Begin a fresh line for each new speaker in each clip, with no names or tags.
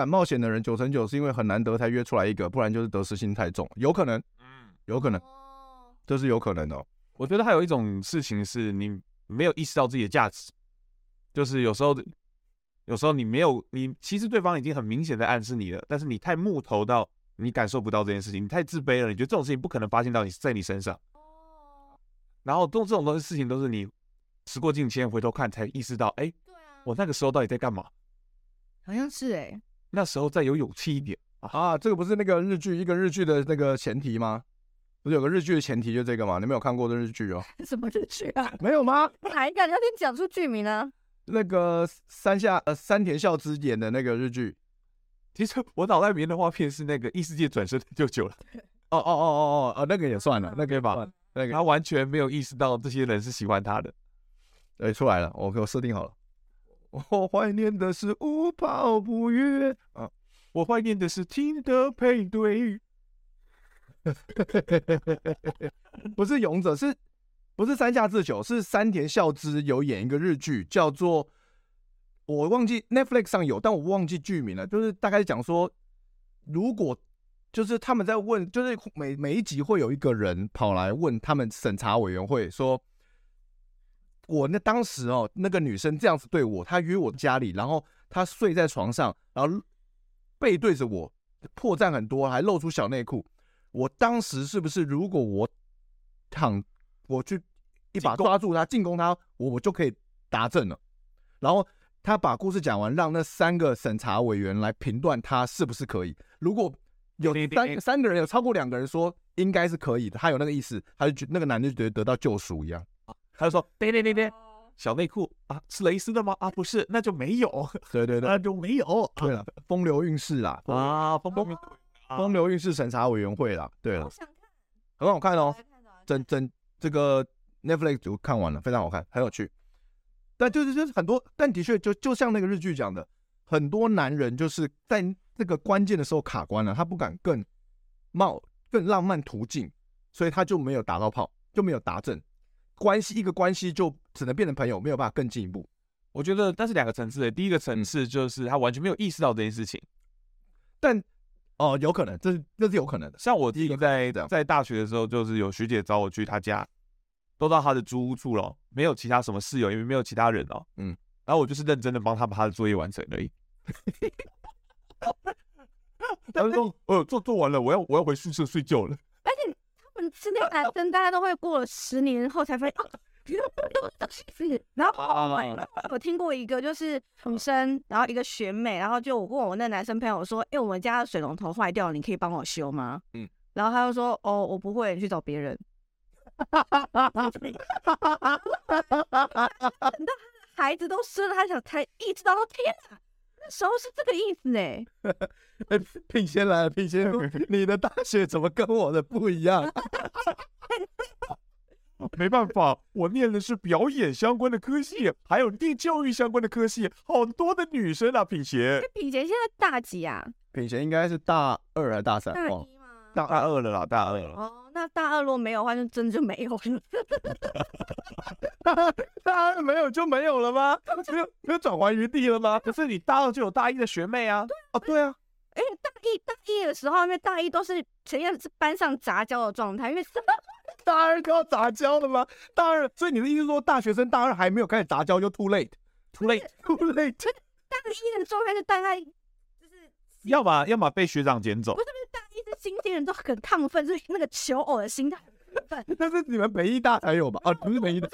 敢冒险的人九成九是因为很难得才约出来一个，不然就是得失心太重，有可能，嗯，有可能，这是有可能的哦。
我觉得还有一种事情是你没有意识到自己的价值，就是有时候，有时候你没有，你其实对方已经很明显在暗示你了，但是你太木头到你感受不到这件事情，你太自卑了，你觉得这种事情不可能发现到你在你身上。然后这种这种东西事情都是你时过境迁回头看才意识到，哎，我那个时候到底在干嘛？
好像是哎。
那时候再有勇气一点
啊！这个不是那个日剧一个日剧的那个前提吗？不是有个日剧的前提就这个吗？你没有看过的日剧哦？
什么日剧啊？
没有吗？
哪一个？你要先讲出剧名呢？
那个山下呃山田孝之演的那个日剧。
其实我脑袋里面的画面是那个异世界转生的舅舅了。
哦哦哦哦哦，那个也算了，那个也吧。那个
他完全没有意识到这些人是喜欢他的。
哎，出来了，我给我设定好了。我怀念的是无泡不约啊！
我怀念的是听的配对，
不是勇者，是不是山下智久？是山田孝之有演一个日剧，叫做我忘记 Netflix 上有，但我忘记剧名了。就是大概讲说，如果就是他们在问，就是每每一集会有一个人跑来问他们审查委员会说。我那当时哦，那个女生这样子对我，她约我家里，然后她睡在床上，然后背对着我，破绽很多，还露出小内裤。我当时是不是如果我躺，我去一把抓住她，进攻她，我我就可以达证了。然后他把故事讲完，让那三个审查委员来评断他是不是可以。如果有三三个人有超过两个人说应该是可以的，他有那个意思，他就觉那个男的就觉得得到救赎一样。
他就说：“对对对对，小内裤啊，是蕾丝的吗？啊，不是，那就没有。
对对对，
那就没有。
对了，风流韵事啦，
啊，风风
风流韵事审查委员会啦。对了，很好看哦，整整这个 Netflix 就看完了，非常好看，很有趣。但就是就是很多，但的确就就像那个日剧讲的，很多男人就是在那个关键的时候卡关了，他不敢更冒更浪漫途径，所以他就没有打到炮，就没有达阵。”关系一个关系就只能变成朋友，没有办法更进一步。
我觉得但是两个层次的。第一个层次就是他完全没有意识到这件事情，
但哦，有可能，这是那是有可能的。
像我第一个在在大学的时候，就是有学姐找我去她家，都到她的租屋处了，没有其他什么室友，因为没有其他人哦。嗯，然后我就是认真的帮她把她的作业完成而已。他就说：“呃，做做完了，我要我要回宿舍睡觉了。”
是那个男生，大家都会过了十年后才发现哦，然后我听过一个，就是女生，然后一个学妹，然后就我问我那男生朋友说，哎，我们家的水龙头坏掉了，你可以帮我修吗？嗯，然后他就说，哦，我不会，你去找别人。等到孩子都生了，他想才意识到，天哪！那时候是这个意思呢。
哎，品贤来了，品贤，你的大学怎么跟我的不一样？
没办法，我念的是表演相关的科系，还有念教育相关的科系，好多的女生啊，品贤。
品贤现在大几啊？
品贤应该是大二还是大三？
大一吗？
大二了啦，大二了。
哦，那大二如果没有的话，就真的就没有了。
大二没有就没有了吗？没有没有转圜余地了吗？
可是你大二就有大一的学妹啊。
对
哦，对啊。
哎，大一大一的时候，因为大一都是呈现是班上杂交的状态，因为
大二都要杂交了吗？大二，所以你的意思是说，大学生大二还没有开始杂交就 too late，too late，too late。
大一的状态是大概就是
要么要么被学长捡走
不。是不是，大一是新鲜人都很亢奋，是那个求偶的心态很亢奋。
那是你们北医大才有吧？啊，不是北医大，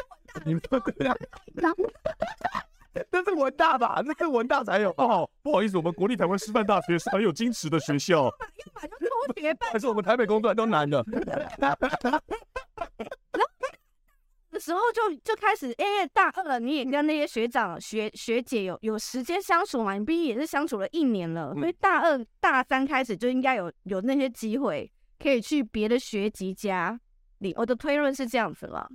你们说对啊，
然后
那是文大吧？那是文大才有。
哦，不好意思，我们国立台湾师范大学是很有矜持的学校。
要么就偷学 班
还是我们台北工专都难的？
的时候就就开始，因为大二了，你也跟那些学长学学姐有有时间相处嘛，你毕竟也是相处了一年了，所以大二大三开始就应该有有那些机会可以去别的学籍家里。我的推论是这样子了。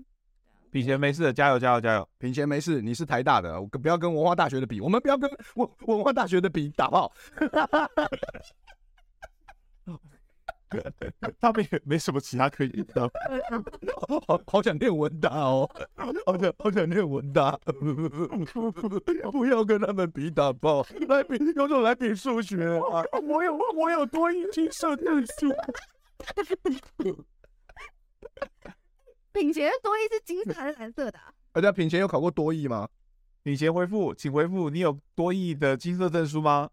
品贤没事的，加油加油加油！
品贤没事，你是台大的，我不要跟文化大学的比，我们不要跟文文化大学的比打炮。
他们也没什么其他可以的。
好好想念文大哦，好想好想念文大，不要跟他们比打爆，来比有种来比数学啊！
我有我有多一金色证书。
品贤多一是金色还是蓝色的、啊？
大家品贤有考过多益吗？
品贤回复，请回复，你有多益的金色证书吗？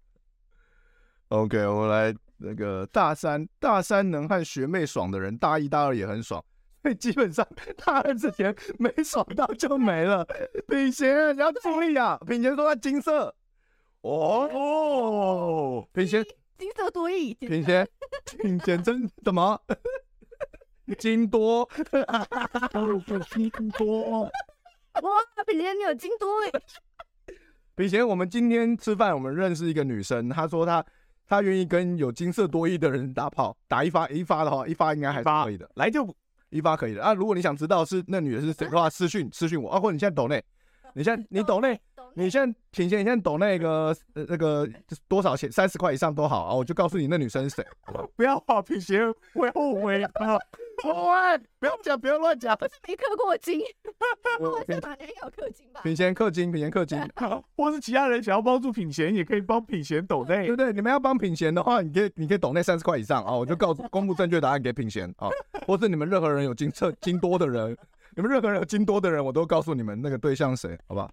OK，我们来那个大三，大三能和学妹爽的人，大一、大二也很爽，所以基本上大二之前没爽到就没了。品贤，你要注意啊！品贤说他金色，哦哦，品贤
金色多益，
品贤，品贤真什么？金多，金多，
哇！品贤你有金多哎！
品贤，我们今天吃饭，我们认识一个女生，她说她她愿意跟有金色多益的人打炮，打一发一发的话，一发应该还是可以的，来就一发可以的啊！如果你想知道是那女的是谁的话，私讯私讯我啊，或者你现在抖内，你现在你抖内。你现在，品贤，你现在抖那个呃那个多少钱？三十块以上都好啊，我就告诉你那女生是谁。
不要啊，品贤会后悔啊！
喂，不要讲，不要乱讲。
不是没氪过金，我是马年有氪金吧？
品贤氪金，品贤氪金。
或是其他人想要帮助品贤，也可以帮品贤抖内，
对不对？你们要帮品贤的话，你可以你可以抖那三十块以上啊，我就告诉公布正确答案给品贤啊。或是你们任何人有金色金多的人，你们任何人有金多的人，我都告诉你们那个对象谁，好不好？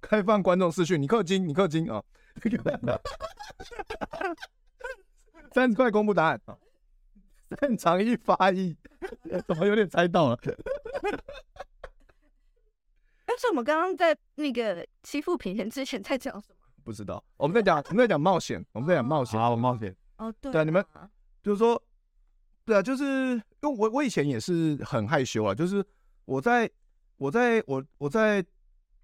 开放观众视讯，你氪金，你氪金啊！三十块公布答案啊！擅长一发一，怎么有点猜到了？
但是我们刚刚在那个欺负品贤之前在讲什么？
不知道，我们在讲我们在讲冒险，我们在讲冒险，
好，冒险。
哦，对，
对，你们就是说，对啊，就是因为我我以前也是很害羞啊，就是我在我在我我在。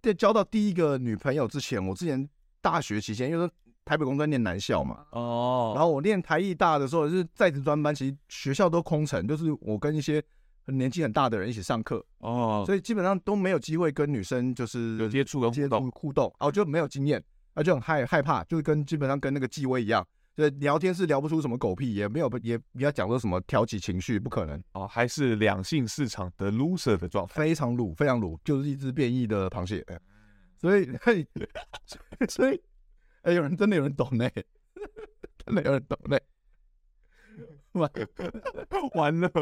在交到第一个女朋友之前，我之前大学期间，因为台北工专念男校嘛，
哦，
然后我念台艺大的时候是在职专班，其实学校都空城，就是我跟一些很年纪很大的人一起上课，
哦，
所以基本上都没有机会跟女生就是
有接触跟互动。
互动，啊，我就没有经验，啊，就很害害怕，就是跟基本上跟那个纪威一样。对，聊天是聊不出什么狗屁，也没有也不要讲说什么挑起情绪，不可能。
哦，还是两性市场的 loser 的状态，
非常鲁，非常鲁，就是一只变异的螃蟹，所以，嘿，所以，哎，有人真的有人懂呢，真的有人懂呢，完完了，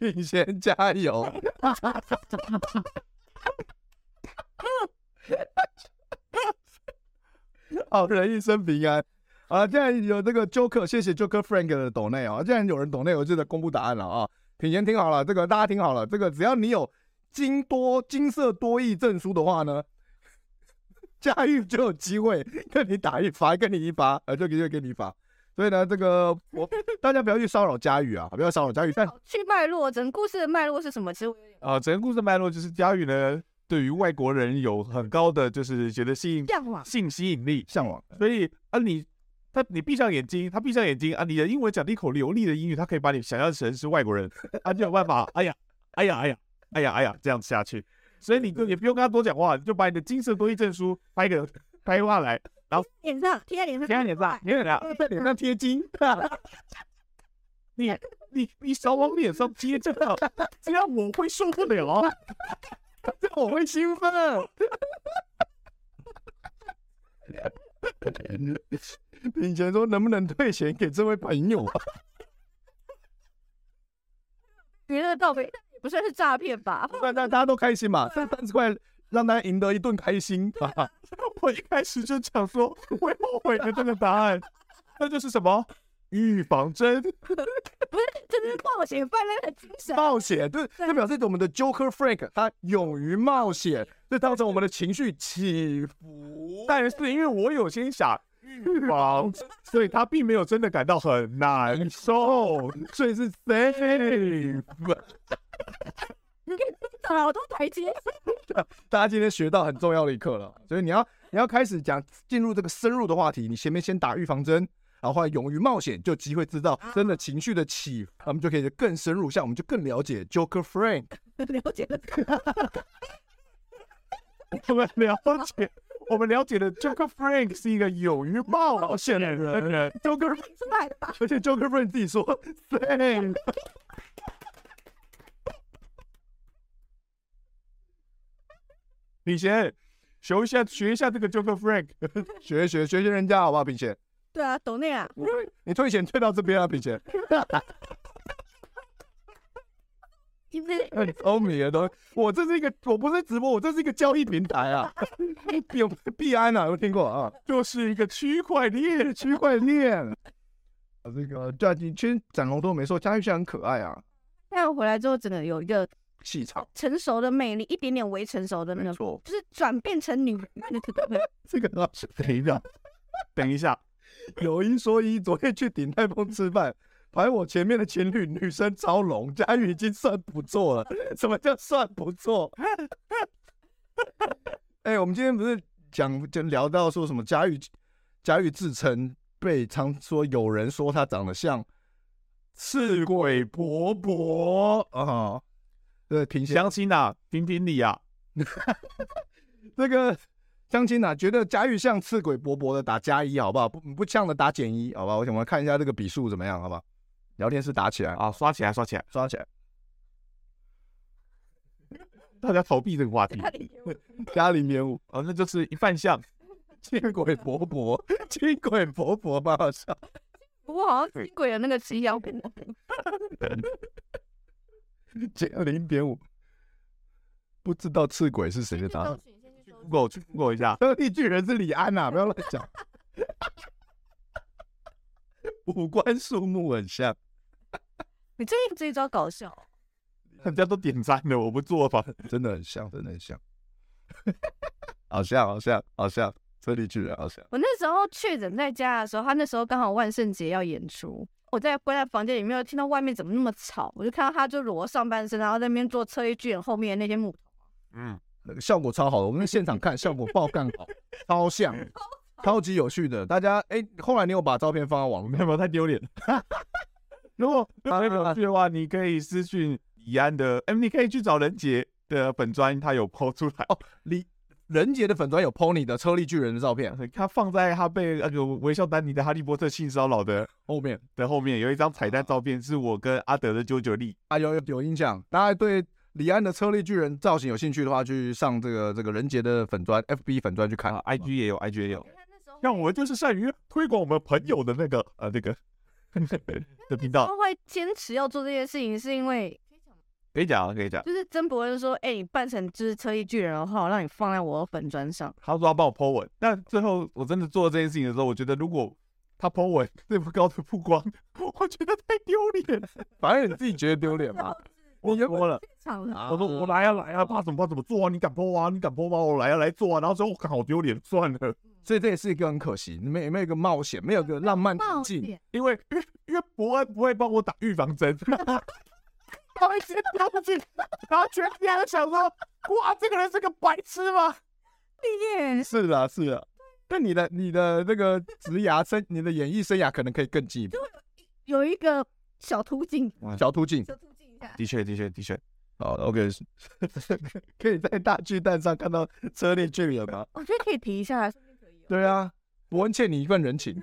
品贤 加油。好人一生平安。好了，现在有这个 Joker，谢谢 Joker Frank 的抖内啊。既然有人抖内，我就得公布答案了啊。品贤听好了，这个大家听好了，这个只要你有金多金色多益证书的话呢，佳玉就有机会跟你打一发，跟你一发，呃，就就给你一发。所以呢，这个我大家不要去骚扰佳玉啊，不要骚扰佳玉。但
去脉络，整个故事的脉络是什么？其实我有点
啊，整个故事的脉络就是佳玉呢。对于外国人有很高的，就是觉得吸引
向往。
性吸引力
向往，
所以啊你他你闭上眼睛，他闭上眼睛啊，你的英文讲的一口流利的英语，他可以把你想象成是外国人，啊就有办法，哎呀哎呀哎呀哎呀哎呀这样下去，所以你就也不用跟他多讲话，你就把你的金色多益证书拍个拍下来，然后
脸上贴在脸上，
贴在脸上，贴在脸
在脸上贴金，
你你你少往脸上贴，这样这样我会受不了。
这我会兴奋。以前说：“能不能退钱给这位朋友啊？”
娱乐到位，也不算是诈骗吧？
那那大家都开心嘛？这三十块让大家赢得一顿开心啊！
我一开始就讲说会后悔的这个答案，那就是什么？预防针？
不是，这是冒险犯人的精神。
冒险，对，这表示我们的 Joker Frank 他勇于冒险，这造成我们的情绪起伏。
但是因为我有心想预防，所以他并没有真的感到很难受，所以是 safe。
你可以找好多台阶。
大家今天学到很重要的一课了，所以你要你要开始讲进入这个深入的话题，你前面先打预防针。然后后来勇于冒险，就机会知道真的情绪的起伏，我们就可以更深入，像我们就更了解 Joker Frank，
了解了。
我们了解，我们了解的 Joker Frank 是一个勇于冒险的人。Joker
出来吧，
而且 Joker Frank 自己说，Frank。
品贤，学一下，学一下这个 Joker Frank，
学一学学学人家好不好？品贤。
对啊，抖内啊，
你退钱退到这边啊，品贤。很聪明的东西，我这是一个，我不是直播，我这是一个交易平台啊。有币安啊，有听过啊？就是一个区块链，区块链。啊，这个对啊，你其实展龙都没说，嘉玉现在很可爱啊。
但我回来之后，整个有一个
气场，
成熟的魅力，一点点微成熟的那个，
错
就是转变成女。
这个啊，等一下，
等一下。
有一说一，昨天去鼎泰丰吃饭，排我前面的情侣女生超浓，佳玉已经算不错了。什么叫算不错？哎、欸，我们今天不是讲就聊到说什么佳玉，佳玉自称被常说有人说她长得像赤鬼婆婆啊，对，平
相亲啊，评评理啊，
这个。相亲啊，觉得佳玉像赤鬼勃勃的打加一，好不好？不不像的打减一，好吧？我想我们看一下这个笔数怎么样，好吧？聊天室打起来
啊，刷起来，刷起来，
刷起来！
大家逃避这个话题，
加零点五
哦，那就是一半像
亲鬼婆婆，亲鬼婆婆蛮好笑。
不过好像亲鬼的那个七幺五，
减零点五，不知道赤鬼是谁的答案。
Google 去 Google 一下，
特 地巨人是李安呐、啊，不要乱讲。五官数目很像，
你最近这一招搞笑，
人家都点赞了，我不做吧？
真的很像，真的很像，好像，好像，好像，特地巨人好像。
我那时候确诊在家的时候，他那时候刚好万圣节要演出，我在关在房间里面，听到外面怎么那么吵，我就看到他就裸上半身，然后在那边做车力巨人后面的那些木头，
嗯。
那个效果超好的，我们现场看 效果爆干好，超像，超级有趣的。大家哎、欸，后来你有把照片放到网络，没有太丢脸。如果没有趣的话，你可以私讯李安的，哎、欸，你可以去找仁杰的粉专，他有 po 出来哦。李仁杰的粉砖有 po 你的车力巨人的照片，他放在他被那个微笑丹尼的哈利波特性骚扰的后面的后面有一张彩蛋照片，是我跟阿德的九九力啊，有有有印象，大家对。李安的车力巨人造型有兴趣的话，去上这个这个人杰的粉砖 FB 粉砖去看啊，IG 也有，IG 也有。像我们就是善于推广我们朋友的那个呃那个的频道。他会坚持要做这件事情，是因为可以讲，可以讲，就是曾博文说，哎、欸，你扮成就是车力巨人的话，我让你放在我的粉砖上。他说要帮我 po 文，但最后我真的做了这件事情的时候，我觉得如果他 po 文这么高的曝光，我觉得太丢脸。反正你自己觉得丢脸吧。我说了，我说我来啊来啊，怕什么怕怎么做啊？你敢泼啊？你敢泼吗？我来啊来做啊！然后之后我看好丢脸，算了。所以这也是一个很可惜，你们有没有一个冒险，没有一个浪漫途径？因为因为因为伯恩不会帮我打预防针，他会先跳过去，然后全家都想说：哇，这个人是个白痴吗？耶，是的，是的。那你的你的那个职涯生，你的演艺生涯可能可以更进一步，有一个小途径，小途径。的确，的确，的确。好，OK，可以在大巨蛋上看到车力巨人吗？我觉得可以提一下。对啊，伯恩欠你一份人情，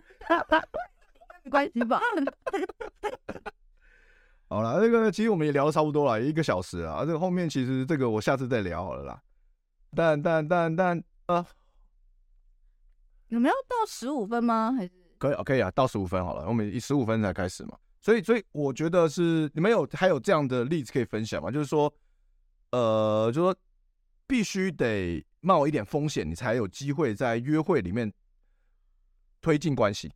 没 关系吧？好了，那个其实我们也聊的差不多了，一个小时啊。这个后面其实这个我下次再聊好了啦。但但但但啊，有没有到十五分吗？还是可以可以啊，到十五分好了，我们以十五分才开始嘛。所以，所以我觉得是你们有还有这样的例子可以分享吗？就是说，呃，就是说必须得冒一点风险，你才有机会在约会里面推进关系。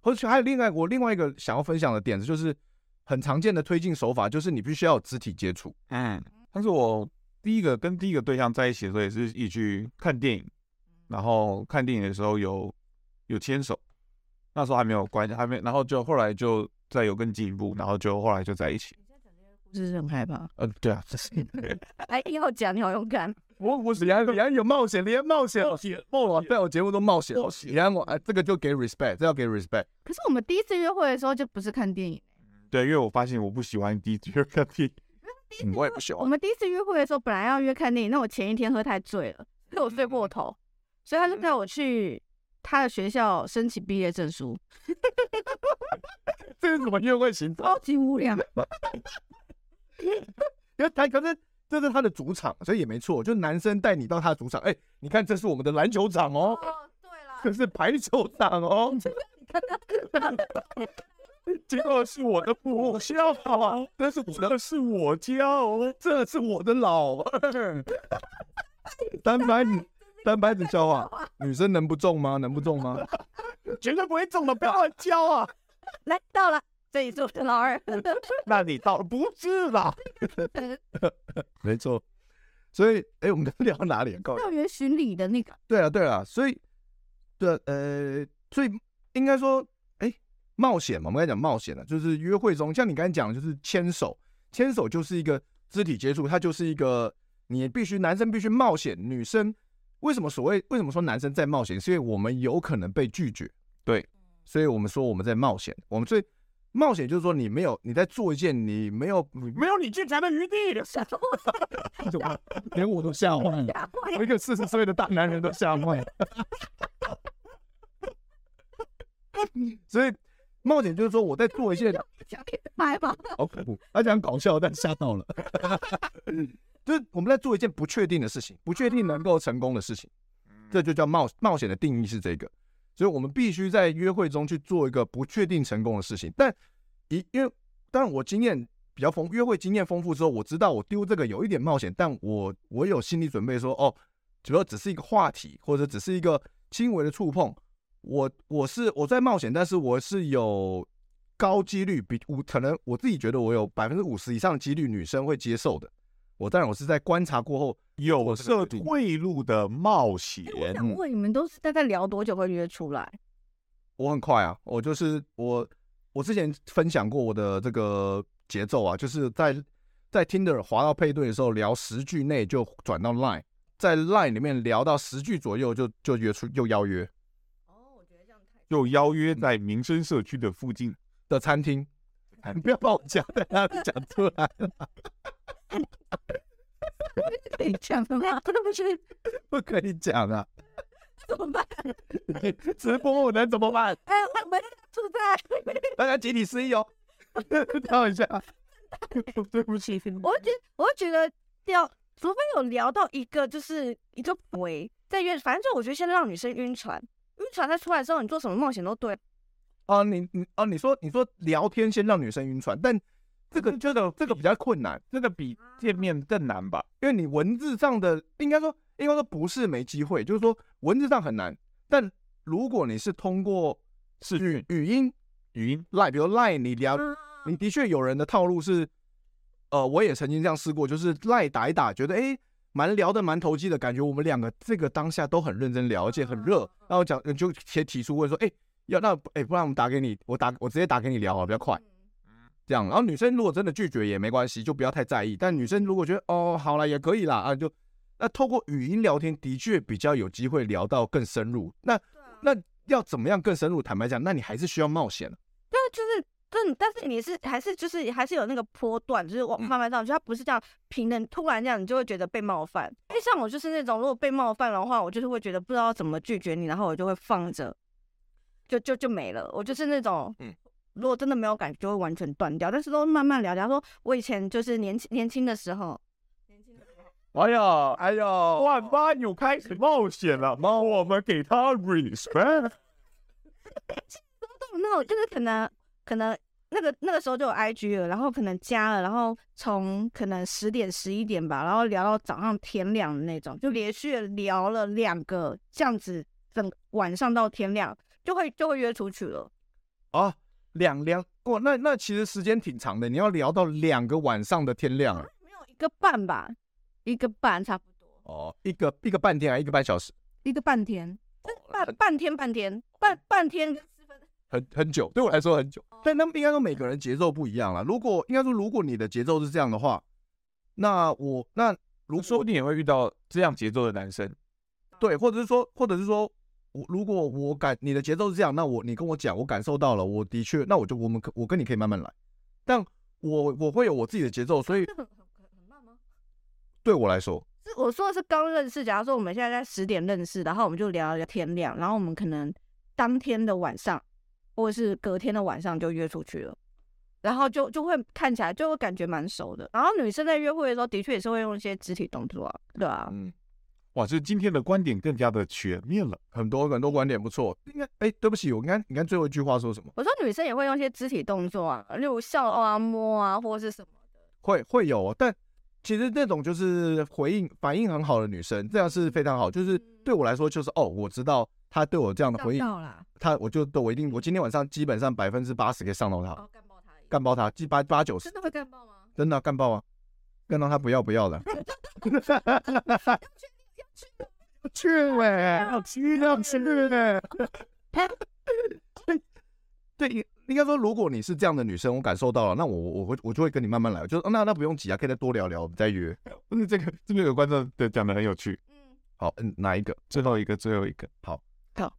或者还有另外我另外一个想要分享的点子，就是很常见的推进手法，就是你必须要有肢体接触。
嗯，但是我第一个跟第一个对象在一起的时候，也是一去看电影，然后看电影的时候有有牵手，那时候还没有关系，还没，然后就后来就再有更进一步，然后就后来就在一起。
是不是很害怕？
嗯，对啊，这是。
哎，你好讲，你好勇敢。
我我李安李安有冒险，连冒险冒险冒险，在我节目都冒险。李安我哎，这个就给 respect，这要给 respect。
可是我们第一次约会的时候就不是看电影。
对，因为我发现我不喜欢第一次约看电
影。我也不喜欢。
我们第一次约会的时候本来要约看电影，那我前一天喝太醉了，所以我睡过头，所以他就带我去他的学校申请毕业证书。
这是什么约会行程？
超级无聊。
因为他可是这是他的主场，所以也没错。就男生带你到他的主场，哎，你看这是我们的篮球场哦，
对了，
这是排球场哦。结果是我的母校啊，但是我的是我家哦，这是我的老二。单白子，单白子教啊，女生能不中吗？能不中吗？绝对不会中的，不要乱教啊！
来到了。这一是我的老二，
那你到了不是啦，没错，所以哎、欸，我们聊到哪里？校
园巡礼的那个，
对啊，对啊，所以对呃，所以应该说，哎、欸，冒险嘛，我们刚才讲冒险了，就是约会中，像你刚才讲的，就是牵手，牵手就是一个肢体接触，它就是一个你必须男生必须冒险，女生为什么所谓为什么说男生在冒险？是因为我们有可能被拒绝，对，所以我们说我们在冒险，我们最。冒险就是说，你没有你在做一件你没有没有你进展的余地的事，怎么 连我都吓坏了？我一个四十岁的大男人都吓坏了。所以冒险就是说，我在做一件 好恐怖，他讲搞笑，但吓到了。就是我们在做一件不确定的事情，不确定能够成功的事情，这就叫冒冒险的定义是这个。所以我们必须在约会中去做一个不确定成功的事情，但一因为当然我经验比较丰，约会经验丰富之后，我知道我丢这个有一点冒险，但我我有心理准备说，哦，主要只是一个话题，或者只是一个轻微的触碰，我我是我在冒险，但是我是有高几率比五可能我自己觉得我有百分之五十以上的几率女生会接受的。我当然我是在观察过后
有设退路的冒险。
我想问你们都是大概聊多久会约出来？
我很快啊，我就是我我之前分享过我的这个节奏啊，就是在在 Tinder 滑到配对的时候，聊十句内就转到 Line，在 Line 里面聊到十句左右就就约出又邀约。
哦，我觉得这样太
又邀约在民生社区的附近
的餐厅，你 不要把我讲在那里讲出来了。
可以讲的吗？不能去，
不可以讲啊！
怎么办？
直播我能怎么办？
哎，我们住在
大家集体失忆哦。跳一下，对不起，
我觉得，我觉得要，除非有聊到一个，就是一个鬼在约，反正就我觉得先让女生晕船，晕船再出来之后，你做什么冒险都对。
啊，你你啊，你说你说聊天先让女生晕船，但。这个这个这个比较困难，这个比见面更难吧？因为你文字上的应该说应该说不是没机会，就是说文字上很难。但如果你是通过视讯、语音、语音 Line，比如 Line，你聊，你的确有人的套路是，呃，我也曾经这样试过，就是 Line 打一打，觉得诶蛮聊得蛮投机的感觉，我们两个这个当下都很认真聊，而且很热，然后讲就先提出问说，诶要那诶不然我们打给你，我打我直接打给你聊啊比较快。这样，然后女生如果真的拒绝也没关系，就不要太在意。但女生如果觉得哦，好了，也可以啦，啊，就那透过语音聊天的确比较有机会聊到更深入。那那要怎么样更深入？坦白讲，那你还是需要冒险。
对，就是，但但是你是还是就是还是有那个波段，就是往慢慢上去，它不是这样平的，突然这样你就会觉得被冒犯。因为像我就是那种，如果被冒犯的话，我就是会觉得不知道怎么拒绝你，然后我就会放着，就就就没了。我就是那种，嗯。如果真的没有感觉，就会完全断掉。但是都慢慢聊，假如说我以前就是年轻年轻的时候，年轻的时候，
哎呀哎呀，万八又开始冒险了，那我们给他 respect。
那我就是可能可能那个那个时候就有 IG 了，然后可能加了，然后从可能十点十一点吧，然后聊到早上天亮的那种，就连续聊了两个这样子，整晚上到天亮就会就会约出去了。
啊，两两过，那那其实时间挺长的，你要聊到两个晚上的天亮啊？
没有一个半吧，一个半差不多。
哦，一个一个半天啊，一个半小时，
一个半天，半半天半天半半天。
很很久，对我来说很久，但他们应该说每个人节奏不一样了。如果应该说，如果你的节奏是这样的话，那我那如说不定也会遇到这样节奏的男生，对，或者是说，或者是说我如果我感你的节奏是这样，那我你跟我讲，我感受到了，我的确，那我就我们可我跟你可以慢慢来，但我我会有我自己的节奏，所以
很慢吗？
对我来说，
是我说的是刚认识，假如说我们现在在十点认识，然后我们就聊到天亮，然后我们可能当天的晚上。或者是隔天的晚上就约出去了，然后就就会看起来就会感觉蛮熟的。然后女生在约会的时候，的确也是会用一些肢体动作啊，对啊。
嗯，哇，这今天的观点更加的全面了，
很多很多观点不错。应该，哎，对不起，我应该，你看最后一句话说什么？
我说女生也会用一些肢体动作啊，例如笑啊、摸啊，或者是什么的。
会会有，但其实那种就是回应反应很好的女生，这样是非常好。就是对我来说，就是哦，我知道。她对我这样的回应，她我就对我一定，我今天晚上基本上百分之八十可以上到他，
干爆他，
干爆他，几八八九十，
真的会干爆吗？
真的干爆啊，干到他不要不要的。要去去要去嘞。对，应该说，如果你是这样的女生，我感受到了，那我我会我就会跟你慢慢来，就是那那不用急啊，可以再多聊聊，我们再约。
不是 这个这边有观众对讲的很有趣。
嗯，好，嗯，哪一个？
最后一个，最后一个，
好。
好，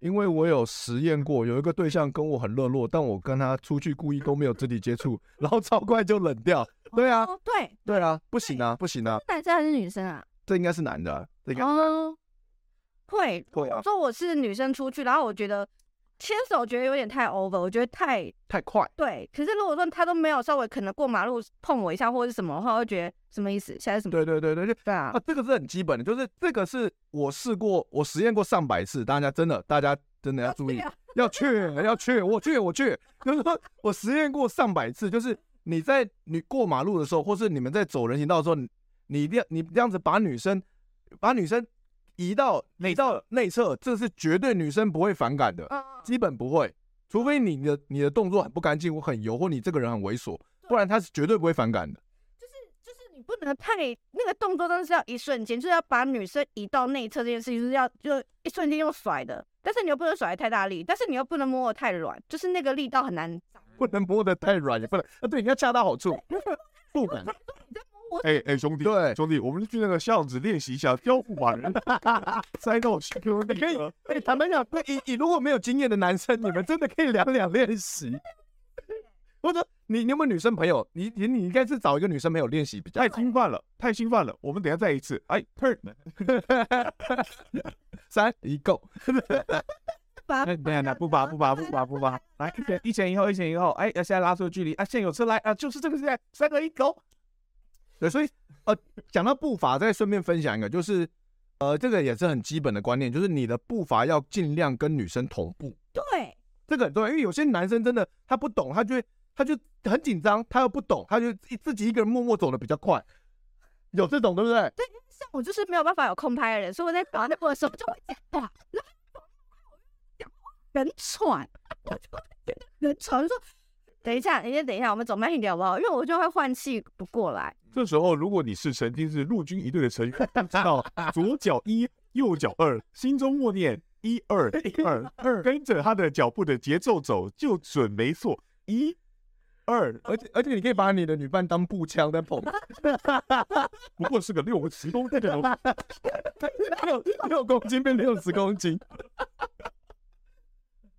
因为我有实验过，有一个对象跟我很热络，但我跟他出去故意都没有肢体接触，然后超快就冷掉。对啊，
哦、对
对啊，不行啊，不行啊。
男生还是女生啊？
这应该是男的、啊。这个
哦，会
会啊。
说我是女生出去，然后我觉得。牵手觉得有点太 over，我觉得太
太快。
对，可是如果说他都没有稍微可能过马路碰我一下或者是什么的话，我会觉得什么意思？现在什
么？对对对对啊，啊，这个是很基本的，就是这个是我试过，我实验过上百次，大家真的，大家真的要注意，要去要去，我去我去，就是说我实验过上百次，就是你在你过马路的时候，或是你们在走人行道的时候，你一定要你这样子把女生把女生。移到移到内侧，这是绝对女生不会反感的，基本不会，除非你的你的动作很不干净我很油，或你这个人很猥琐，不然他是绝对不会反感的。
就是就是你不能太那个动作，真的是要一瞬间，就是要把女生移到内侧这件事情，就是要就一瞬间用甩的，但是你又不能甩得太大力，但是你又不能摸得太软，就是那个力道很难，
不能摸得太软，也不能啊，对，你要恰到好处，不敢。
哎哎、兄弟，对，兄弟，我们去那个巷子练习一下雕驸马人，塞到胸口。你 可以，哎、欸，坦白讲，
你你如果没有经验的男生，你们真的可以两两练习。或者你你有没有女生朋友？你你你应该是找一个女生朋友练习比较。
太兴奋了，太兴奋了，我们等下再一次。哎，turn，
三一 go。
哎，等下，不拔不拔不拔不拔，来，一前一后，一前一后。哎，要现在拉出距离，啊，现在有车来，啊，就是这个现在，三二一 go。
对，所以呃，讲到步伐，再顺便分享一个，就是呃，这个也是很基本的观念，就是你的步伐要尽量跟女生同步。
对，
这个很重要，因为有些男生真的他不懂，他就会他就很紧张，他又不懂，他就自己一个人默默走的比较快，有这种对不对？
对，像我就是没有办法有空拍的人，所以我在跑那步的时候就会讲话，讲话很喘，我就很喘，就说。等一下，你先等一下，我们走慢一点好不好？因为我就会换气不过来。
这时候，如果你是曾经是陆军一队的成员，知道左脚一，右脚二，心中默念一二一二二，跟着他的脚步的节奏走，就准没错。一、二，
而且而且你可以把你的女伴当步枪在捧，
不过是个六十公斤的
六六公斤变六十公斤。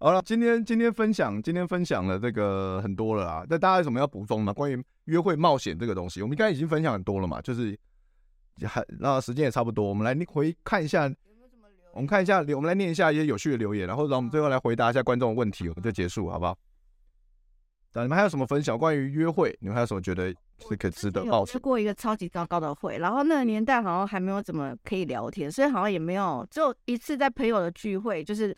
好了，今天今天分享今天分享了这个很多了啊，那大家有什么要补充吗？关于约会冒险这个东西，我们刚才已经分享很多了嘛，就是还那时间也差不多，我们来回看一下，我们看一下，我们来念一下一些有趣的留言，然后让我们最后来回答一下观众的问题，我们就结束，好不好？那你们还有什么分享？关于约会，你们还有什么觉得是可值得冒险？
去过一个超级糟糕的会，然后那个年代好像还没有怎么可以聊天，所以好像也没有，只有一次在朋友的聚会，就是。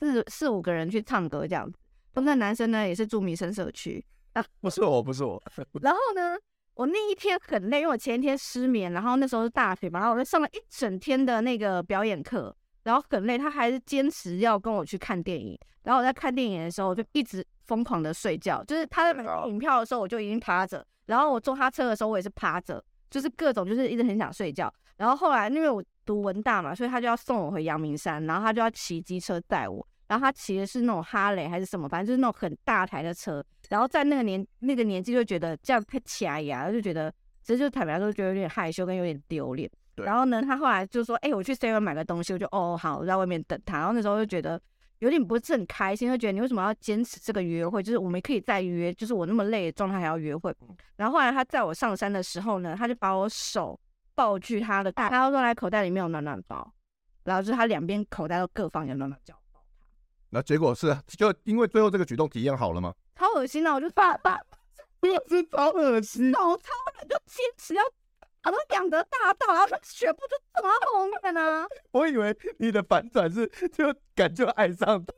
四四五个人去唱歌这样子，那个男生呢也是住民生社区啊。
不是我，不是我。
然后呢，我那一天很累，因为我前一天失眠，然后那时候是大腿嘛，然后我就上了一整天的那个表演课，然后很累，他还是坚持要跟我去看电影。然后我在看电影的时候，我就一直疯狂的睡觉，就是他在买电影票的时候，我就已经趴着，然后我坐他车的时候，我也是趴着，就是各种就是一直很想睡觉。然后后来因为我读文大嘛，所以他就要送我回阳明山，然后他就要骑机车带我。然后他骑的是那种哈雷还是什么，反正就是那种很大台的车。然后在那个年那个年纪就觉得这样太起来呀，就觉得其实就坦白说觉得有点害羞跟有点丢脸。对然后呢，他后来就说：“哎、欸，我去 seven 买个东西。”我就哦好，我在外面等他。然后那时候就觉得有点不是很开心，就觉得你为什么要坚持这个约会？就是我们可以再约，就是我那么累的状态还要约会。然后后来他载我上山的时候呢，他就把我手抱去他的大，他说来口袋里面有暖暖包，然后就是他两边口袋都各放一个暖暖包。
那结果是，就因为最后这个举动体验好了吗？
超恶心的，我就爸爸，
真的是超恶心，
脑超人就坚持要，好像养德大道，然后他全部就走到后面呢。
我以为你的反转是就感觉爱上他。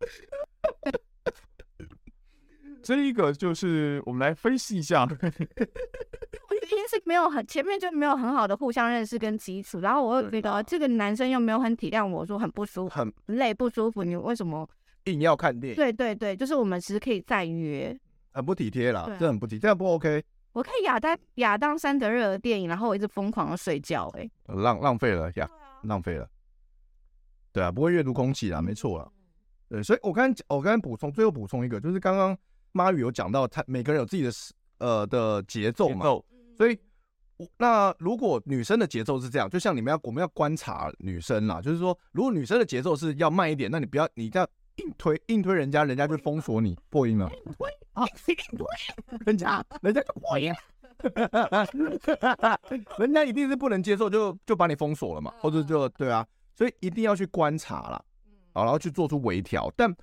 这一个就是我们来分析一下。
今天是没有很前面就没有很好的互相认识跟基础，然后我又觉得这个男生又没有很体谅我说很不舒服，很累不舒服，你为什么
硬要看电影？
对对对，就是我们其实可以再约，
很不体贴啦，这很不体贴，这样不 OK。
我看亚当亚当山德热的电影，然后我一直疯狂的睡觉，哎，
浪浪费了呀，浪费了。对啊，不会阅读空气啦，没错啦。对，所以我刚我刚刚补充，最后补充一个，就是刚刚妈宇有讲到，他每个人有自己的呃的节奏嘛。所以，那如果女生的节奏是这样，就像你们要我们要观察女生啦，就是说，如果女生的节奏是要慢一点，那你不要你这样硬推硬推人家，人家就封锁你破音了。硬推啊，硬推人家，人家就破音，人家一定是不能接受，就就把你封锁了嘛，或者就对啊，所以一定要去观察啦，好，然后去做出微调。但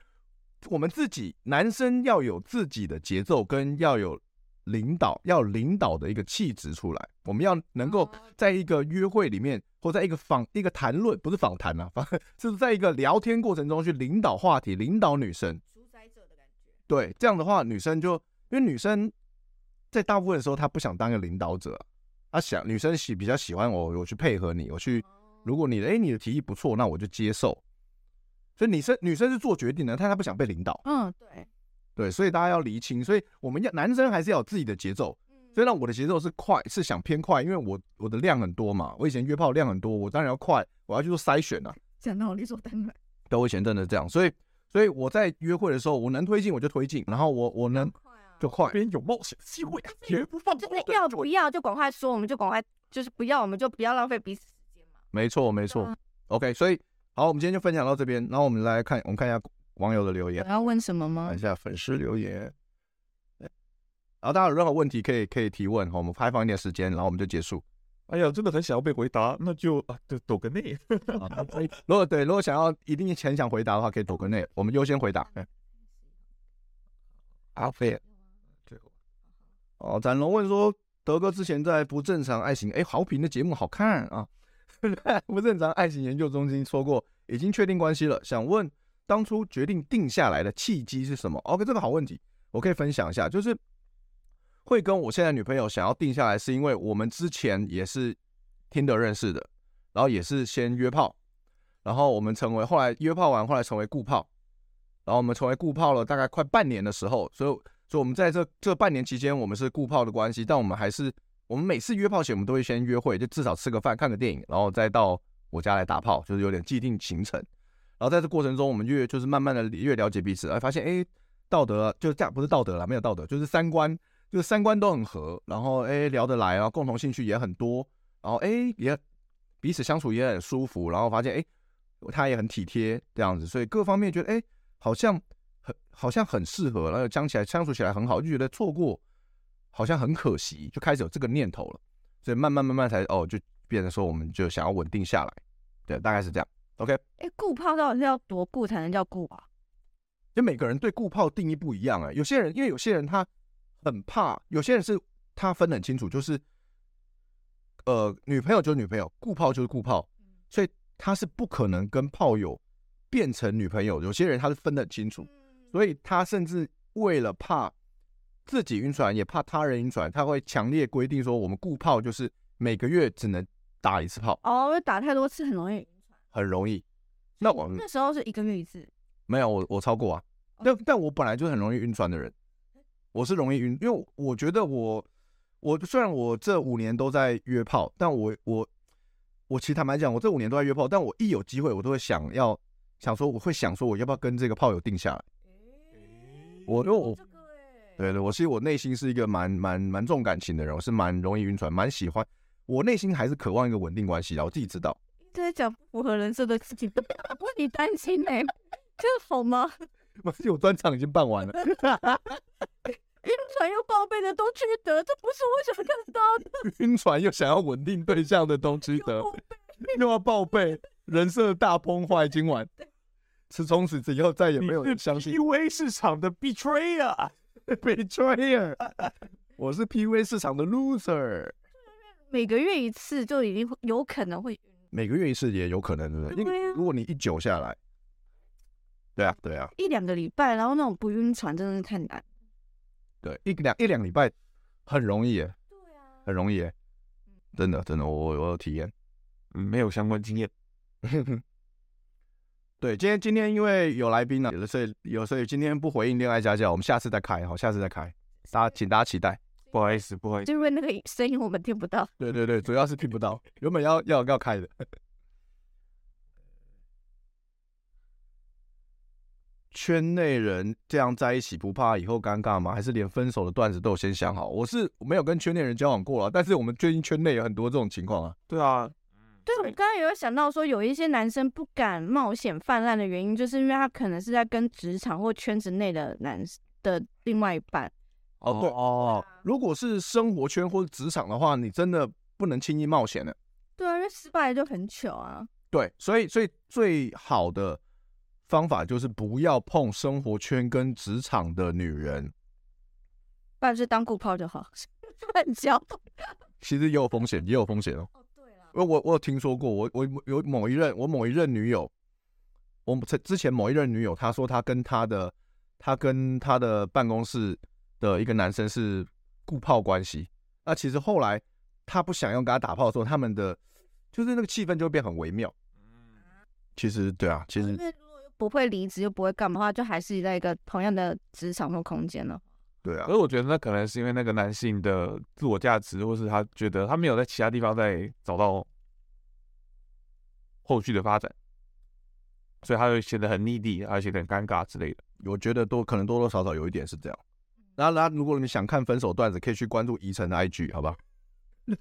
我们自己男生要有自己的节奏，跟要有。领导要领导的一个气质出来，我们要能够在一个约会里面，或在一个访一个谈论，不是访谈啊，反是在一个聊天过程中去领导话题，领导女生。主宰者的感觉。对，这样的话，女生就因为女生在大部分的时候，她不想当一个领导者，她想女生喜比较喜欢我，我去配合你，我去，如果你的哎你的提议不错，那我就接受。所以女生女生是做决定的，但她不想被领导。
嗯，对。
对，所以大家要厘清，所以我们要男生还是要有自己的节奏。所以让我的节奏是快，是想偏快，因为我我的量很多嘛。我以前约炮量很多，我当然要快，我要去做筛选啊。
讲道理所当然。
对，我以前真的这样，所以所以我在约会的时候，我能推进我就推进，然后我我能就快，边有冒险机会啊，绝不放过。
要不要就赶快说，我们就赶快，就是不要我们就不要浪费彼此时间嘛。
没错没错，OK，所以好，我们今天就分享到这边，然后我们来看，我们看一下。网友的留言，
我要问什么吗？
看一下粉丝留言。然后大家有任何问题可以可以提问，我们开放一点时间，然后我们就结束。
哎呀，真的很想要被回答，那就啊，就抖个内。
如果对，如果想要一定很想回答的话，可以抖个内，我们优先回答。阿飞，最后哦，展龙问说，德哥之前在不正常爱情哎好评的节目好看啊，不正常爱情研究中心说过已经确定关系了，想问。当初决定定下来的契机是什么？OK，这个好问题，我可以分享一下。就是会跟我现在女朋友想要定下来，是因为我们之前也是听得认识的，然后也是先约炮，然后我们成为后来约炮完，后来成为固炮，然后我们成为固炮了大概快半年的时候，所以所以我们在这这半年期间，我们是固炮的关系，但我们还是我们每次约炮前，我们都会先约会，就至少吃个饭、看个电影，然后再到我家来打炮，就是有点既定行程。然后在这过程中，我们越就是慢慢的越了解彼此，哎，发现哎，道德就这样，不是道德啦，没有道德，就是三观，就是三观都很合，然后哎聊得来啊，共同兴趣也很多，然后哎也彼此相处也很舒服，然后发现哎他也很体贴这样子，所以各方面觉得哎好像很好像很适合，然后讲起来相处起来很好，就觉得错过好像很可惜，就开始有这个念头了，所以慢慢慢慢才哦就变成说我们就想要稳定下来，对，大概是这样。OK，
哎，固炮到底是要多固才能叫固啊？
就每个人对固炮定义不一样啊。有些人因为有些人他很怕，有些人是他分得很清楚，就是呃，女朋友就是女朋友，固炮就是固炮，所以他是不可能跟炮友变成女朋友，有些人他是分得很清楚，所以他甚至为了怕自己晕船，也怕他人晕船，他会强烈规定说，我们固炮就是每个月只能打一次炮。
哦，因为打太多次很容易。
很容易。那我
那时候是一个月一次。
没有，我我超过啊。但但我本来就很容易晕船的人，我是容易晕，因为我觉得我我虽然我这五年都在约炮，但我我我其实坦白讲，我这五年都在约炮，但我一有机会，我都会想要想说，我会想说，我要不要跟这个炮友定下来？我因为我对对，我其实我内心是一个蛮蛮蛮重感情的人，我是蛮容易晕船，蛮喜欢，我内心还是渴望一个稳定关系的，我自己知道。
在讲不符合人设的事情，不为你担心呢、欸，这好吗？
不是，我专场已经办完了。晕
船又报备的东区德，这不是我想看到的。
晕船又想要稳定对象的东区德，又要报备人设大崩坏。今晚是从此以后再也没有人相信
PUA 市场的 betrayer，betrayer，
我是 PUA 市场的 loser。
每个月一次就已经有可能会。
每个月一次也有可能，对不对？因为如果你一久下来，对啊，对啊，
一两个礼拜，然后那种不晕船真的是太难。
对，一两一两礼拜很容易耶，
对啊，
很容易耶，真的真的，我我有体验，
嗯，没有相关经验。
对，今天今天因为有来宾了，有的所以有所以今天不回应恋爱家教，我们下次再开，好，下次再开，大家请大家期待。
不好意思，不好意思，
就因为那个声音我们听不到。
对对对，主要是听不到，原本要要要开的。圈内人这样在一起不怕以后尴尬吗？还是连分手的段子都有先想好？我是没有跟圈内人交往过了，但是我们最近圈内有很多这种情况啊。
对啊，
对，我刚刚有想到说，有一些男生不敢冒险泛滥的原因，就是因为他可能是在跟职场或圈子内的男的另外一半。
哦，对哦，如果是生活圈或者职场的话，你真的不能轻易冒险的。
对啊，因为失败就很糗啊。
对，所以所以最好的方法就是不要碰生活圈跟职场的女人，
不然就当顾炮就好，乱交。
其实也有风险，也有风险哦。
哦，对了，
因为我我有听说过，我我有某一任我某一任女友，我之前某一任女友，她说她跟她的她跟她的办公室。的一个男生是固炮关系，那其实后来他不想要跟他打炮的时候，他们的就是那个气氛就会变很微妙。嗯其实对啊，其实
因为如果又不会离职又不会干嘛的话，就还是在一个同样的职场或空间了。
对啊，
所以我觉得那可能是因为那个男性的自我价值，或是他觉得他没有在其他地方再找到后续的发展，所以他就显得很 needy，而且很尴尬之类的。
我觉得多可能多多少少有一点是这样。然后，然后，如果你想看分手段子，可以去关注宜晨的 IG，好吧？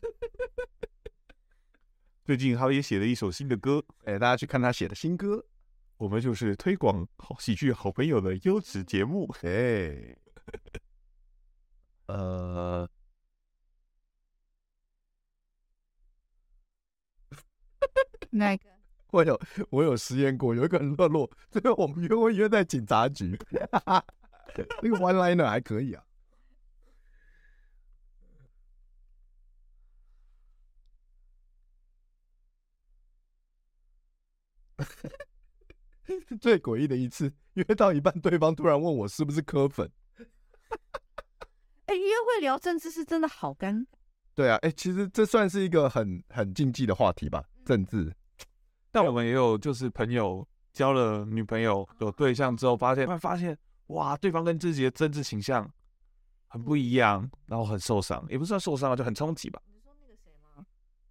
最近他也写了一首新的歌，
哎，大家去看他写的新歌。
我们就是推广好喜剧好朋友的优质节目。
哎，呃，
哪个？
我有我有实验过，有一个人乐乐，最后我们约会约在警察局。那个 one liner 还可以啊。最诡异的一次，约到一半，对方突然问我是不是磕粉。
哎、欸，约会聊政治是真的好尴尬。
对啊，哎、欸，其实这算是一个很很禁忌的话题吧，政治。
但我们也有就是朋友交了女朋友有对象之后，发现发现。哇，对方跟自己的政治倾向很不一样，然后很受伤，也不算受伤啊，就很冲击吧。
你说那个谁吗？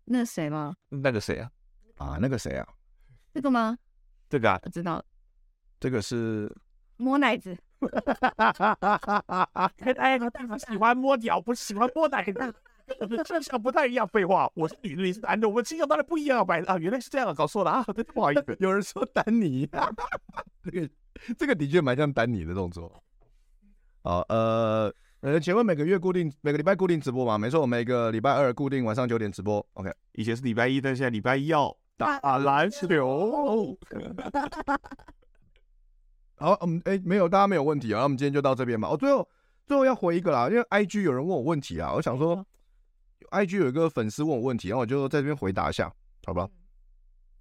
那个谁吗？
那个谁啊？
啊，那个谁啊？
这个吗？
这个啊？
我知道
了，这个是
摸奶子。
哎，我喜欢摸屌，不喜欢摸奶子。倾向不太一样。废话，我是女的，你是男的，我们倾向当然不一样啊！白啊，原来是这样啊，搞错了啊，对，不好意思。
有人说丹尼，这个。这个的确蛮像丹尼的动作。好，呃，呃，请问每个月固定每个礼拜固定直播吗？没错，每个礼拜二固定晚上九点直播。OK，
以前是礼拜一，但现在礼拜一要打篮球。
好，嗯，哎，没有，大家没有问题啊。那我们今天就到这边吧。哦，最后最后要回一个啦，因为 IG 有人问我问题啊，我想说，IG 有一个粉丝问我问题，然后我就在这边回答一下，好吧？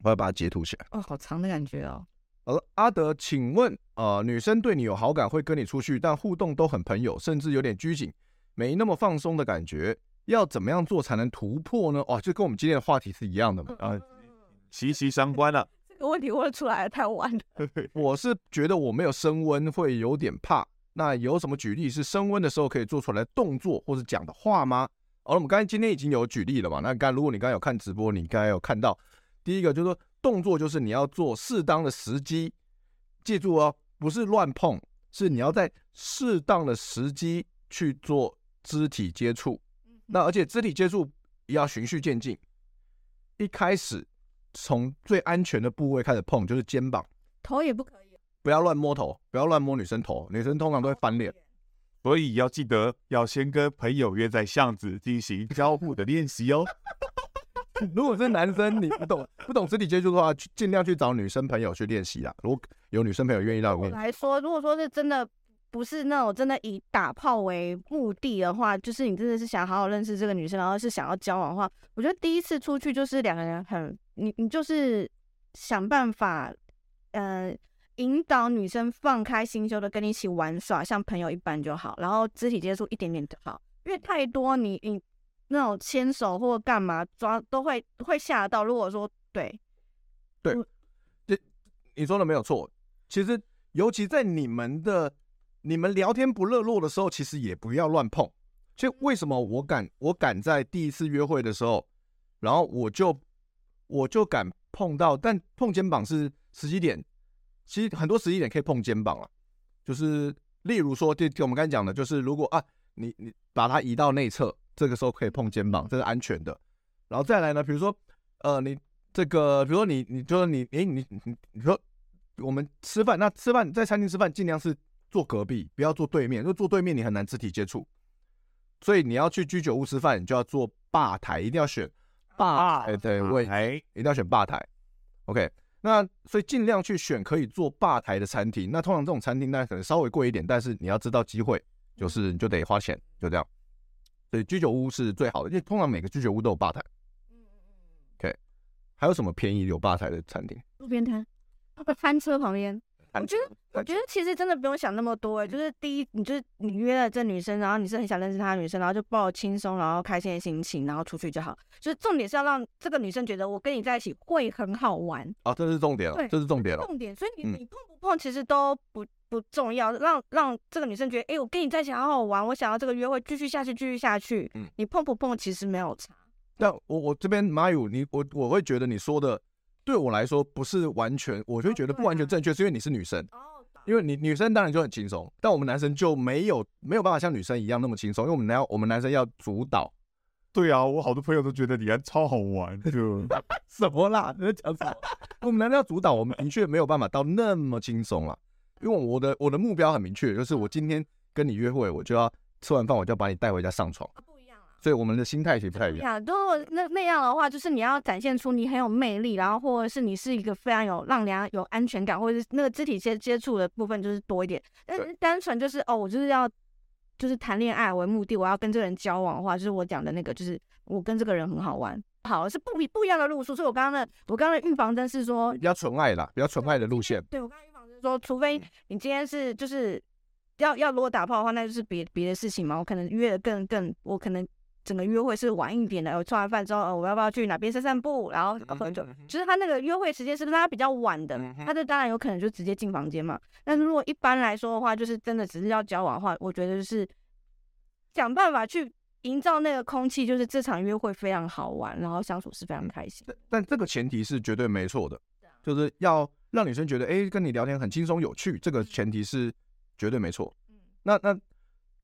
我要把它截图起来。
哦，好长的感觉哦。
而阿德，请问，呃，女生对你有好感，会跟你出去，但互动都很朋友，甚至有点拘谨，没那么放松的感觉，要怎么样做才能突破呢？哦，就跟我们今天的话题是一样的嘛，
啊，息息相关啊。
这个问题问出来太晚了。
我是觉得我没有升温会有点怕，那有什么举例是升温的时候可以做出来动作或者讲的话吗？好了，我们刚才今天已经有举例了嘛，那刚如果你刚才有看直播，你刚才有看到，第一个就是说。动作就是你要做适当的时机，记住哦，不是乱碰，是你要在适当的时机去做肢体接触。那而且肢体接触也要循序渐进，一开始从最安全的部位开始碰，就是肩膀，
头也不可以，
不要乱摸头，不要乱摸女生头，女生通常都会翻脸，
所以要记得要先跟朋友约在巷子进行交互的练习哦。
如果是男生，你不懂不懂肢体接触的话，去尽量去找女生朋友去练习啦。如果有女生朋友愿意让我
来说，如果说是真的不是那种真的以打炮为目的的话，就是你真的是想好好认识这个女生，然后是想要交往的话，我觉得第一次出去就是两个人很你你就是想办法，呃，引导女生放开心胸的跟你一起玩耍，像朋友一般就好，然后肢体接触一点点就好，因为太多你你。那种牵手或干嘛抓都会会吓到。如果说对，
对，这你说的没有错。其实，尤其在你们的你们聊天不热络的时候，其实也不要乱碰。所以为什么我敢我敢在第一次约会的时候，然后我就我就敢碰到，但碰肩膀是时机点。其实很多时机点可以碰肩膀啊，就是例如说，就就我们刚才讲的，就是如果啊，你你把它移到内侧。这个时候可以碰肩膀，这是安全的。然后再来呢，比如说，呃，你这个，比如说你，你就是你，诶，你你你说我们吃饭，那吃饭在餐厅吃饭，尽量是坐隔壁，不要坐对面，因为坐对面你很难肢体接触。所以你要去居酒屋吃饭，你就要坐吧台，一定要选吧台的位，一定要选吧台。OK，那所以尽量去选可以坐吧台的餐厅。那通常这种餐厅呢，可能稍微贵一点，但是你要知道机会，就是你就得花钱，就这样。对，居酒屋是最好的，因为通常每个居酒屋都有吧台。嗯嗯嗯。OK，还有什么便宜有吧台的餐厅？
路边摊，餐车旁边。我觉得，我觉得其实真的不用想那么多，哎，就是第一，你就是你约了这女生，然后你是很想认识她的女生，然后就抱轻松，然后开心的心情，然后出去就好。就是重点是要让这个女生觉得我跟你在一起会很好玩。
啊，这是重点了，对，这是重点了。
重点，所以你你碰不碰其实都不。不重要，让让这个女生觉得，哎、欸，我跟你在一起好好玩，我想要这个约会继续下去，继续下去。嗯，你碰不碰其实没有差。
但我我这边马友，你我我会觉得你说的对我来说不是完全，我就觉得不完全正确，哦啊、是因为你是女生。哦。因为你女生当然就很轻松，但我们男生就没有没有办法像女生一样那么轻松，因为我们男我们男生要主导。
对啊，我好多朋友都觉得你还超好玩，就
什么啦？你在讲什么？我们男生要主导，我们的确没有办法到那么轻松了。因为我的我的目标很明确，就是我今天跟你约会，我就要吃完饭我就要把你带回家上床。不一样啊，所以我们的心态其实不太一样。
如果那那样的话，就是你要展现出你很有魅力，然后或者是你是一个非常有让人家有安全感，或者是那个肢体接接触的部分就是多一点。但是单纯就是哦，我就是要就是谈恋爱为目的，我要跟这个人交往的话，就是我讲的那个，就是我跟这个人很好玩。好，是不一不一样的路数。所以我刚刚的我刚刚的预防针是说
比较纯爱啦，比较纯爱的路线。
对，我刚刚。说，除非你今天是就是要要如果打炮的话，那就是别别的事情嘛。我可能约的更更，我可能整个约会是晚一点的。我吃完饭之后，呃，我要不要去哪边散散步，然后喝酒？就是他那个约会时间是拉比较晚的，他这当然有可能就直接进房间嘛。但是如果一般来说的话，就是真的只是要交往的话，我觉得就是想办法去营造那个空气，就是这场约会非常好玩，然后相处是非常开心。
但这个前提是绝对没错的，就是要。让女生觉得，哎，跟你聊天很轻松有趣，这个前提是绝对没错。那那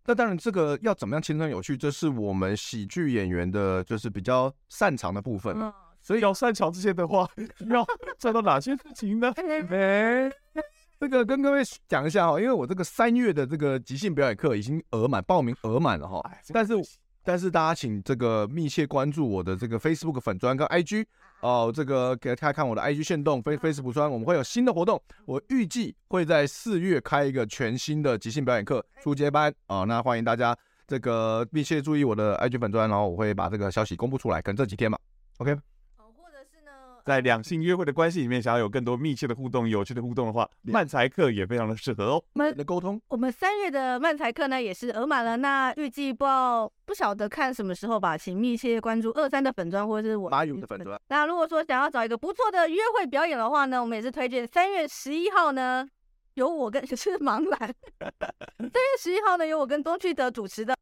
那当然，这个要怎么样轻松有趣，这是我们喜剧演员的，就是比较擅长的部分。所以要擅长这些的话，要做到哪些事情呢？哎，这个跟各位讲一下哈，因为我这个三月的这个即兴表演课已经额满，报名额满了哈。但是但是大家请这个密切关注我的这个 Facebook 粉专跟 IG。哦，这个给大家看我的 IG 炫动，Face，Facebook 专，我们会有新的活动。我预计会在四月开一个全新的即兴表演课初阶班啊、哦，那欢迎大家这个密切注意我的 IG 粉专，然后我会把这个消息公布出来，可能这几天吧。OK。
在两性约会的关系里面，想要有更多密切的互动、有趣的互动的话，漫才课也非常的适合哦。
我们
的沟通，
我们三月的漫才课呢也是额满了，那预计不知道不晓得看什么时候吧，请密切关注二三的粉砖或者是我
马友的粉砖。
那如果说想要找一个不错的约会表演的话呢，我们也是推荐三月十一号呢，由我跟 是盲兰，三月十一号呢由我跟东区德主持的。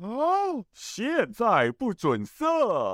哦，现在不准色。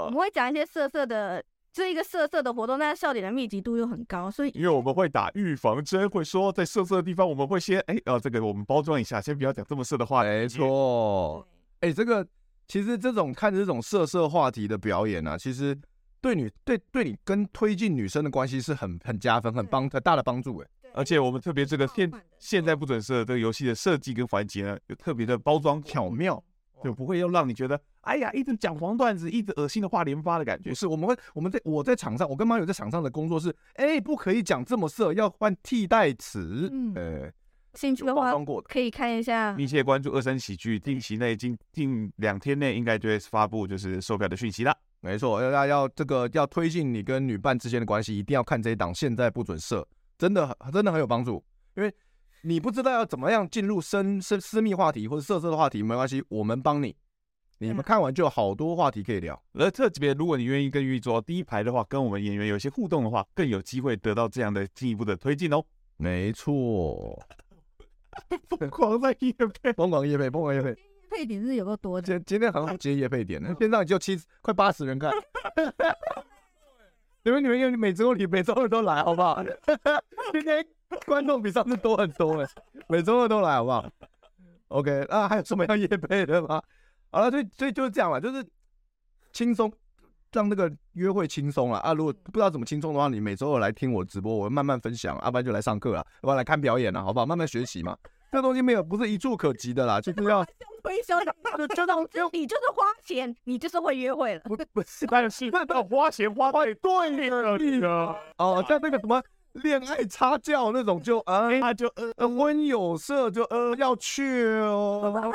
我们会讲一些色色的，这一个色色的活动，但是笑点的密集度又很高，所以
因为我们会打预防针，会说在色色的地方，我们会先哎，呃，这个我们包装一下，先不要讲这么色的话。
没错，哎，这个其实这种看这种色色话题的表演啊，其实对女对对你跟推进女生的关系是很很加分、很帮很大的帮助哎。
而且我们特别这个现现在不准色这个游戏的设计跟环节呢，有特别的包装巧妙。就不会又让你觉得，哎呀，一直讲黄段子，一直恶心的话连发的感觉。
不是，我们会，我们在我在场上，我跟马友在场上的工作是，哎，不可以讲这么色，要换替代词。嗯，呃，
兴趣的话可以看一下，
密切关注二三喜剧，定期内近近两天内应该就会发布就是售票的讯息了。
没错，要要要这个要推进你跟女伴之间的关系，一定要看这一档。现在不准色，真的真的很有帮助，因为。你不知道要怎么样进入深深私密话题或者色色的话题，没关系，我们帮你。你们看完就有好多话题可以聊。
而特别，如果你愿意更愿意坐第一排的话，跟我们演员有一些互动的话，更有机会得到这样的进一步的推进哦。
没错，
疯狂在夜配，
疯狂夜配，疯狂夜配，
配点是有个多的。
今今天好像接夜配点，线上就七快八十人看。你们你们因为每周你每周二都来好不好？今天。观众比上次多很多哎，每周二都来好不好？OK，那还有什么要夜配的吗？好了，所以所以就是这样了，就是轻松让那个约会轻松了啊。如果不知道怎么轻松的话，你每周二来听我直播，我会慢慢分享，要不然就来上课了，要不然来看表演了，好不好？慢慢学习嘛，这个东西没有不是一触可及的啦，就是要
推销的，就当就你就是花钱，你就是会约会了，
不不是，但是那要花钱花对对啊，哦，像那个什么。恋爱插教那种就啊，他 就呃温有色就呃要去哦。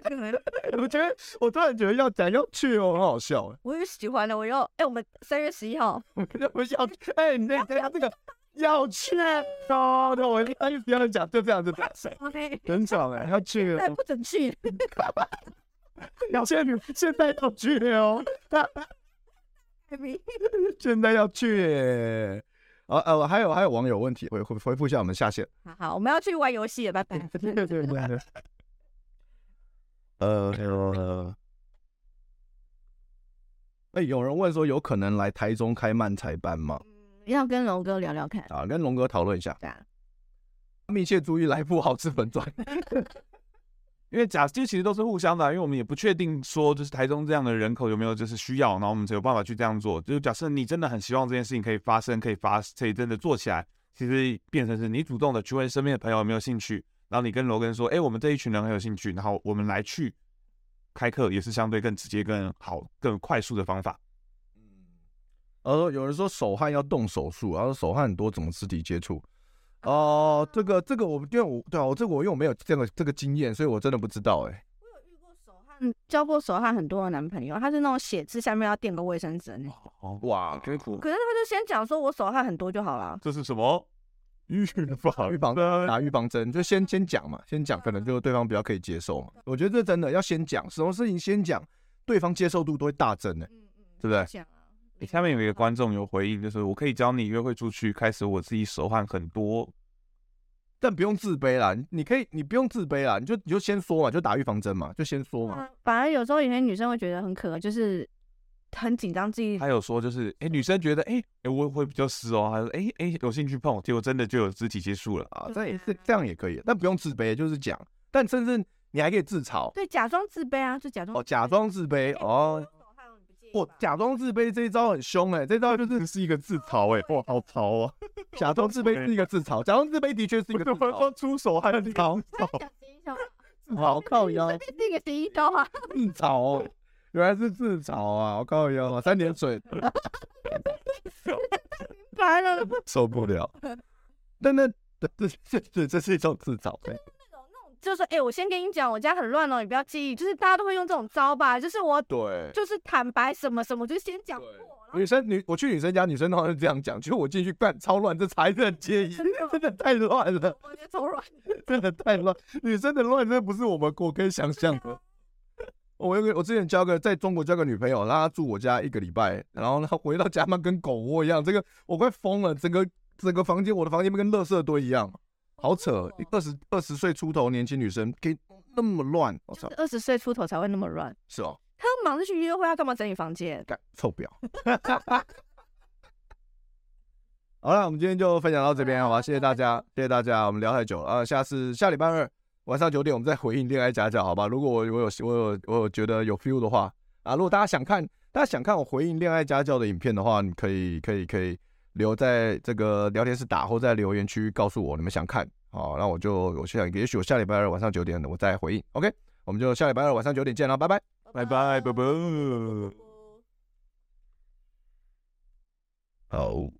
我觉得我突然觉得要讲要去哦，很好笑。
我也喜欢的，我要哎，我们三月十一号，
我要哎，你那等下这个要去哦，对，我一开始要讲就这样子，OK，很爽哎，要去，
不准去，
要现在现在要去哦。现在 要去，啊呃，还有还有网友问题，回回回复一下，我们下线。
好好，我们要去玩游戏了，拜拜。对对对对。
呃呃，哎，有人问说，有可能来台中开漫才班吗？
要跟龙哥聊聊看。
啊，跟龙哥讨论一下。
对啊。
密切注意来铺好吃粉砖。
因为假这其实都是互相的，因为我们也不确定说就是台中这样的人口有没有就是需要，然后我们才有办法去这样做。就是假设你真的很希望这件事情可以发生，可以发，可以真的做起来，其实变成是你主动的去问身边的朋友有没有兴趣，然后你跟罗根说，哎，我们这一群人很有兴趣，然后我们来去开课，也是相对更直接、更好、更快速的方法。
嗯，然后有人说手汗要动手术，然后手汗很多，怎么肢体接触？哦，这个这个我因为我对啊，我这个我因为我没有这个这个经验，所以我真的不知道哎。
我有遇过手汗，交过手汗很多的男朋友，他是那种写字下面要垫个卫生纸那
种。哇，可以苦。
可是他就先讲说我手汗很多就好了。
这是什么？预防
预防针，打预防针，就先先讲嘛，先讲，可能就对方比较可以接受嘛。我觉得这真的要先讲，什么事情先讲，对方接受度都会大增的，对不对？
你下面有一个观众有回应，就是我可以教你约会出去，开始我自己手汗很多，
但不用自卑啦。你可以，你不用自卑啦，你就你就先说嘛，就打预防针嘛，就先说嘛。
反而有时候有些女生会觉得很可爱，就是很紧张自己。
还有说就是，哎、欸，女生觉得，哎、欸，哎，我会比较湿哦，还是哎哎有兴趣碰，结果真的就有肢体接触了啊。
这也是这样也可以，但不用自卑，就是讲，但甚至你还可以自嘲，
对，假装自卑啊，就假装
哦，假装自卑哦。我假装自卑这一招很凶哎，这一招就是是一个自嘲哎，哇，好潮啊！假装自卑是一个自嘲，假装自卑的确是一个自嘲。出手还有自嘲，好靠腰，
这个第一招啊，
自嘲，原来是自嘲啊，好靠腰，三点水，
白了，
受不了。但那这这这这是一种自嘲，对。
那种那种就说，哎、欸，我先跟你讲，我家很乱哦，你不要介意。就是大家都会用这种招吧，就是我
对，
就是坦白什么什么，就先讲过。
女生女，我去女生家，女生通常是这样讲，就我进去干超乱，这才是很介意，真的太乱了，
我觉得超乱，
真的太乱，女生的乱真的不是我们我可以想象的。我有个，我之前交个在中国交个女朋友，让她住我家一个礼拜，然后她回到家嘛跟狗窝一样，这个我快疯了，整个整个房间，我的房间跟垃圾堆一样，好扯，二十二十岁出头年轻女生可以那么乱，我操，
二十岁出头才会那么乱，
是哦，
他忙着去约会，他干嘛整理房间？
干臭婊。好了，我们今天就分享到这边，好吧，谢谢大家，谢谢大家，我们聊太久了啊，下次下礼拜二。晚上九点，我们再回应恋爱家教，好吧？如果我我有我有我有觉得有 feel 的话啊，如果大家想看，大家想看我回应恋爱家教的影片的话，你可以可以可以留在这个聊天室打，或在留言区告诉我你们想看，好，那我就我想也许我下礼拜二晚上九点我再回应，OK？我们就下礼拜二晚上九点见了，拜拜，
拜拜，拜拜，
好。